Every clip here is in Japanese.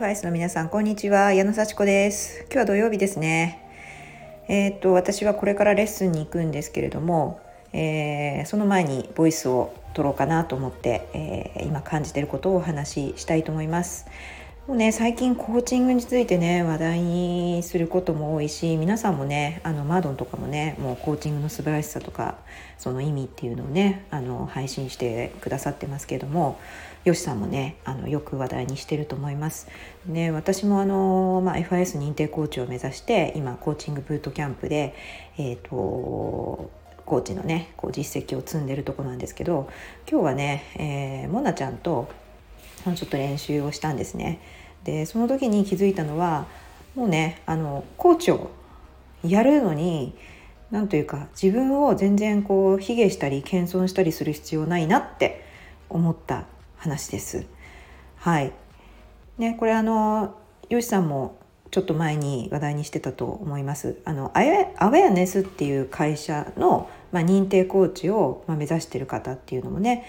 FIS の皆さんこんにちは。矢野幸子です。今日は土曜日ですね。えー、っと私はこれからレッスンに行くんですけれども、えー、その前にボイスを取ろうかなと思って、えー、今感じてることをお話ししたいと思います。もうね最近コーチングについてね話題にすることも多いし皆さんもねあのマードンとかもねもうコーチングの素晴らしさとかその意味っていうのをねあの配信してくださってますけれどもよしさんもねあのよく話題にしてると思います。ね、私もあの、まあ、FIS 認定コーチを目指して今コーチングブートキャンプで、えーと、コーチのねこう実績を積んでるとこなんですけど今日はね、えー、モナちゃんとちょっと練習をしたんですね。でその時に気づいたのはもうねあのコーチをやるのに何というか自分を全然こう卑下したり謙遜したりする必要ないなって思った話です。はい。ね、これあの、よしさんもちょっと前に話題にしてたと思います。あの、アウェアネスっていう会社の、まあ、認定コーチを、まあ、目指してる方っていうのもね、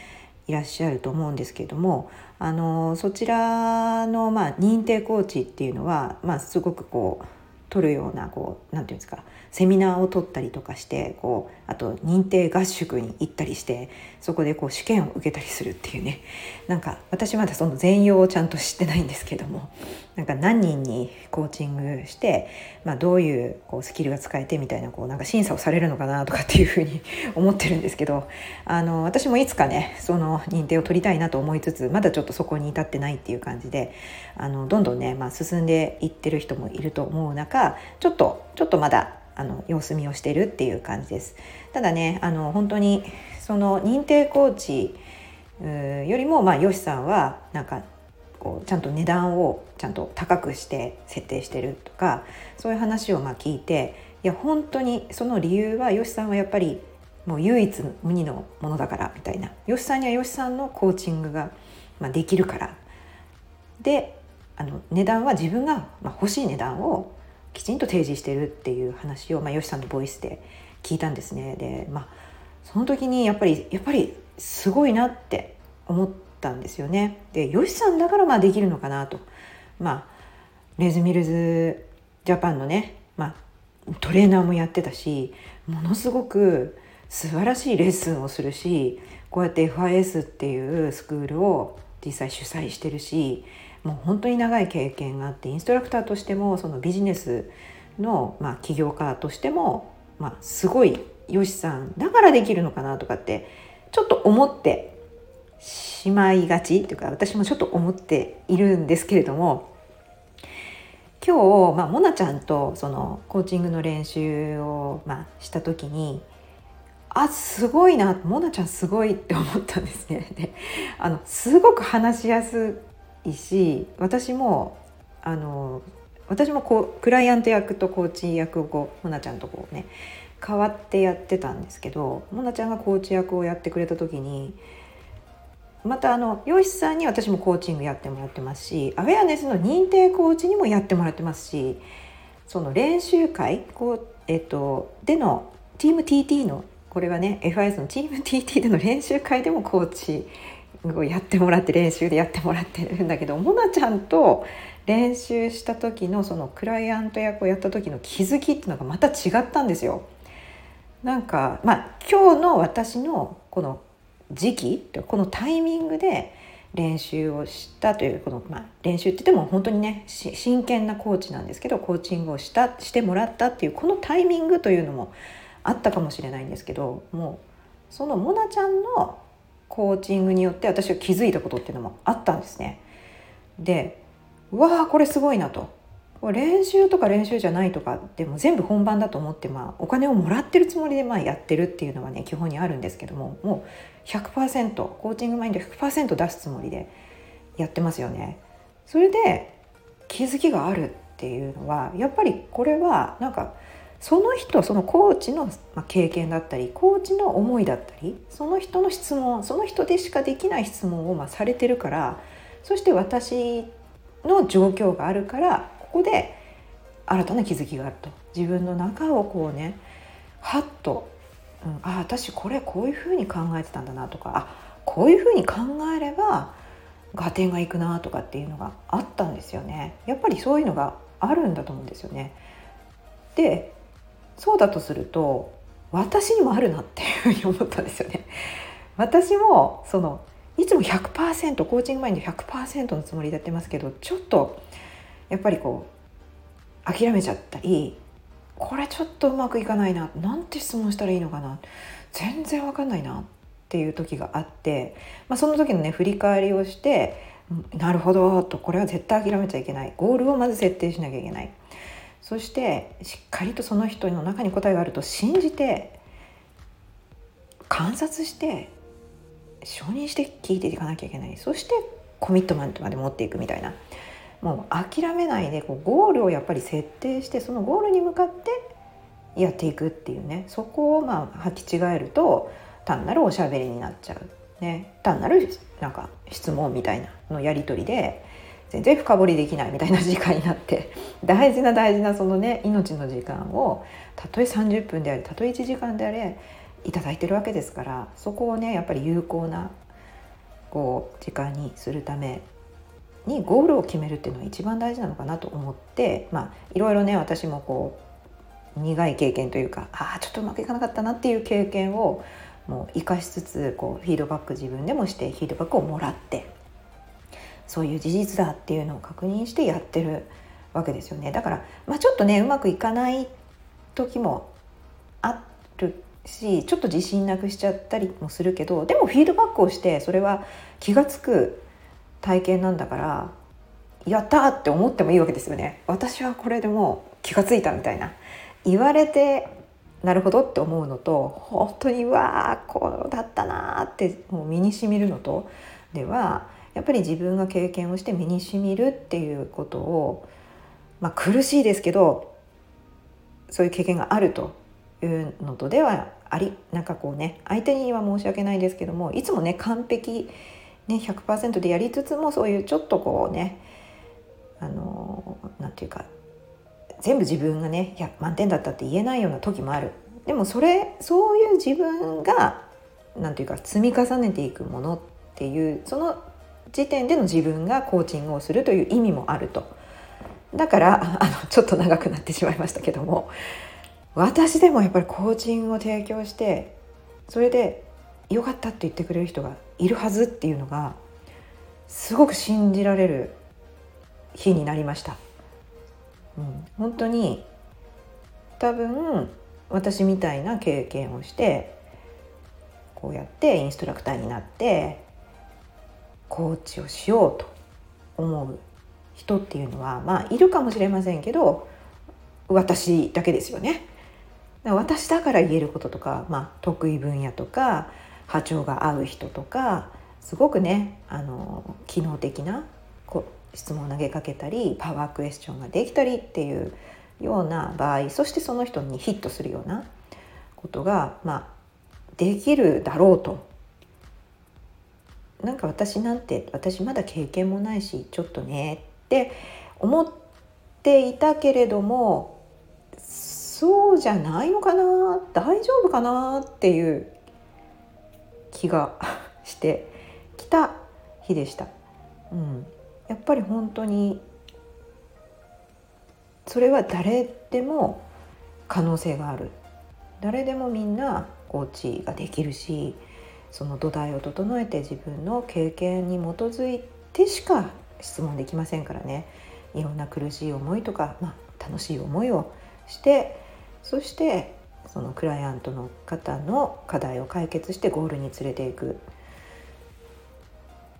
いらっしゃると思うんですけれどもあのそちらの、まあ、認定コーチっていうのは、まあ、すごくこう取るようなこうなんていうんですかセミナーを取ったりとかしてこうあと認定合宿に行ったりしてそこでこう試験を受けたりするっていうね。なんか私まだその全容をちゃんと知ってないんですけども。なんか何人にコーチングして、まあ、どういうこうスキルが使えてみたいなこうなんか審査をされるのかなとかっていうふうに 思ってるんですけどあの私もいつかねその認定を取りたいなと思いつつまだちょっとそこに至ってないっていう感じであのどんどんね、まあ、進んでいってる人もいると思う中ちょっとちょっとまだあの様子見をしてるっていう感じです。ただねあの本当にその認定コーチよりもまあよしさんはなんかこうちゃんと値段をちゃんと高くして設定してるとかそういう話をまあ聞いていや本当にその理由はよしさんはやっぱりもう唯一無二のものだからみたいな。よしさんにはよしさんのコーチングがまあできるから。であの値段は自分がまあ欲しい値段をきちんと提示してるっていう話を、まあ、よしさんのボイスで聞いたんですね。でまあその時にやっぱりやっぱりすごいなって思ってたんですよね。でよしさんだからまあできるのかなと。まあレズミルズジャパンのね、まあ、トレーナーもやってたしものすごく素晴らしいレッスンをするしこうやって FIS っていうスクールを実際主催してるしもう本当に長い経験があってインストラクターとしてもそのビジネスの、まあ、起業家としても、まあ、すごいよしさんだからできるのかなとかってちょっと思ってしまいがちというか私もちょっと思っているんですけれども今日、まあ、モナちゃんとそのコーチングの練習を、まあ、した時にあすごいなモナちゃんすごいって思ったんですね。であのすごく話しやすいし私もあの私もこうクライアント役とコーチ役をこうモナちゃんとこうね変わってやってたんですけどモナちゃんがコーチ役をやってくれた時にまたあの洋師さんに私もコーチングやってもらってますしアウェアネスの認定コーチにもやってもらってますしその練習会こう、えっと、でのチーム TT のこれはね FIS のチーム TT での練習会でもコーチをやってもらって練習でやってもらってるんだけどモナちゃんと練習した時のそのクライアント役をやった時の気づきっていうのがまた違ったんですよ。なんかまあ今日の私のこの時期このタイミングで練習をしたというこの、まあ、練習って言っても本当にね真剣なコーチなんですけどコーチングをしたしてもらったっていうこのタイミングというのもあったかもしれないんですけどもうそのモナちゃんのコーチングによって私は気づいたことっていうのもあったんですね。でわあこれすごいなと練習とか練習じゃないとかでも全部本番だと思って、まあ、お金をもらってるつもりでまあやってるっていうのはね基本にあるんですけどももう100%コーチングマインド100%出すつもりでやってますよね。それで気づきがあるっていうのはやっぱりこれはなんかその人そのコーチの経験だったりコーチの思いだったりその人の質問その人でしかできない質問をまされてるからそして私の状況があるからここで新たな気づきがあると。自分の中をこうねはっと、うん、あ私これこういうふうに考えてたんだなとかあこういうふうに考えれば合点がいくなとかっていうのがあったんですよね。やっぱりそういうのがあるんだと思うんですよね。でそうだとすると私にもあるなっていうふうに思ったんですよね。私もそのいつも100%コーチングマインド100%のつもりでやってますけどちょっとやっぱりこう諦めちゃったりこれちょっとうまくいかないななんて質問したらいいのかな全然わかんないなっていう時があって、まあ、その時のね振り返りをしてなるほどとこれは絶対諦めちゃいけない。ゴールをまず設定しなきゃいけない。そしてしっかりとその人の中に答えがあると信じて観察して承認して聞いていかなきゃいけない。そしてコミットメントまで持っていくみたいな。もう諦めないでこうゴールをやっぱり設定してそのゴールに向かってやっていくっていうね。そこをまあ履き違えると単なるおしゃべりになっちゃう、ね、単なるなんか質問みたいなのやり取りで全然深掘りできないみたいな時間になって 大事な大事なそのね命の時間をたとえ30分であれたとえ1時間であれ頂いてるわけですからそこをねやっぱり有効なこう時間にするためにゴールを決めるっていうのが一番大事なのかなと思ってまあいろいろね私もこう苦い経験というかああちょっとうまくいかなかったなっていう経験をもう生かしつつこうフィードバック自分でもしてフィードバックをもらってそういう事実だっていうのを確認してやってるわけですよね。だから、まあ、ちょっとねうまくいかない時もあるしちょっと自信なくしちゃったりもするけどでもフィードバックをしてそれは気が付く体験なんだからやったって思ってもいいわけですよね。私はこれでもう気が付いたみたいな。言われてなるほどって思うのと本当にわあこうだったなってもう身にしみるのとではやっぱり自分が経験をして身にしみるっていうことを、まあ、苦しいですけどそういう経験があるというのとではありなんかこうね相手には申し訳ないですけどもいつもね完璧、ね、100%でやりつつもそういうちょっとこうねあのなんていうか全部自分がねいや満点だったって言えないような時もある。でもそれそういう自分がなんていうか積み重ねていくものっていうその時点での自分がコーチングをするという意味もあると。だからあのちょっと長くなってしまいましたけども私でもやっぱりコーチングを提供してそれで良かったって言ってくれる人がいるはずっていうのがすごく信じられる日になりました。うん、本当に多分私みたいな経験をしてこうやってインストラクターになってコーチをしようと思う人っていうのはまあいるかもしれませんけど私だけですよね。私だから言えることとか、まあ、得意分野とか波長が合う人とかすごくねあの機能的なこ質問を投げかけたりパワークエスチョンができたりっていうような場合そしてその人にヒットするようなことが、まあ、できるだろうと。なんか私なんて私まだ経験もないしちょっとねって思っていたけれどもそうじゃないのかな大丈夫かなっていう気がしてきた日でした。うん、やっぱり本当にそれは誰でも可能性がある。誰でもみんなコーチができるしその土台を整えて自分の経験に基づいてしか質問できませんからね。いろんな苦しい思いとか、まあ、楽しい思いをしてそしてそのクライアントの方の課題を解決してゴールに連れていく。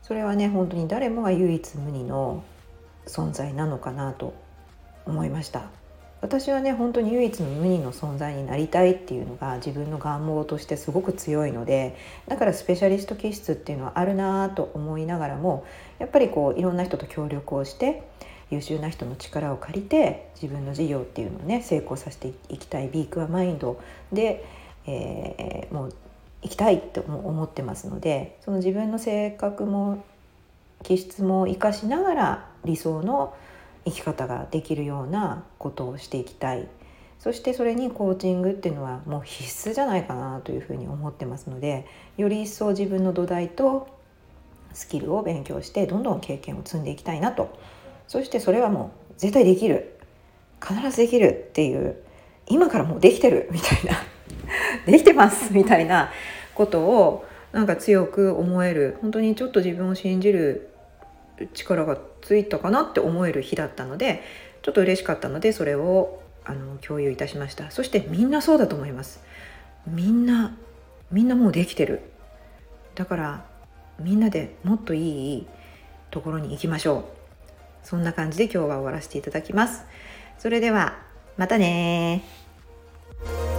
それはね本当に誰もが唯一無二の存在なのかなと思いました。私はね本当に唯一の無二の存在になりたいっていうのが自分の願望としてすごく強いのでだからスペシャリスト気質っていうのはあるなと思いながらもやっぱりこういろんな人と協力をして優秀な人の力を借りて自分の事業っていうのをね成功させていきたいビークアマインドで、えー、もう行きたいと思ってますのでその自分の性格も気質も生かしながら理想の生き方ができるようなことをしていきたい。そしてそれにコーチングっていうのはもう必須じゃないかなというふうに思ってますのでより一層自分の土台とスキルを勉強してどんどん経験を積んでいきたいなとそしてそれはもう絶対できる。必ずできるっていう。今からもうできてる。みたいな。できてます。みたいなことをなんか強く思える。本当にちょっと自分を信じる。力がついたかなって思える日だったのでちょっと嬉しかったのでそれをあの共有いたしました。そしてみんなそうだと思います。みんなみんなもうできてる。だからみんなでもっといいところに行きましょう。そんな感じで今日は終わらせていただきます。それではまたねー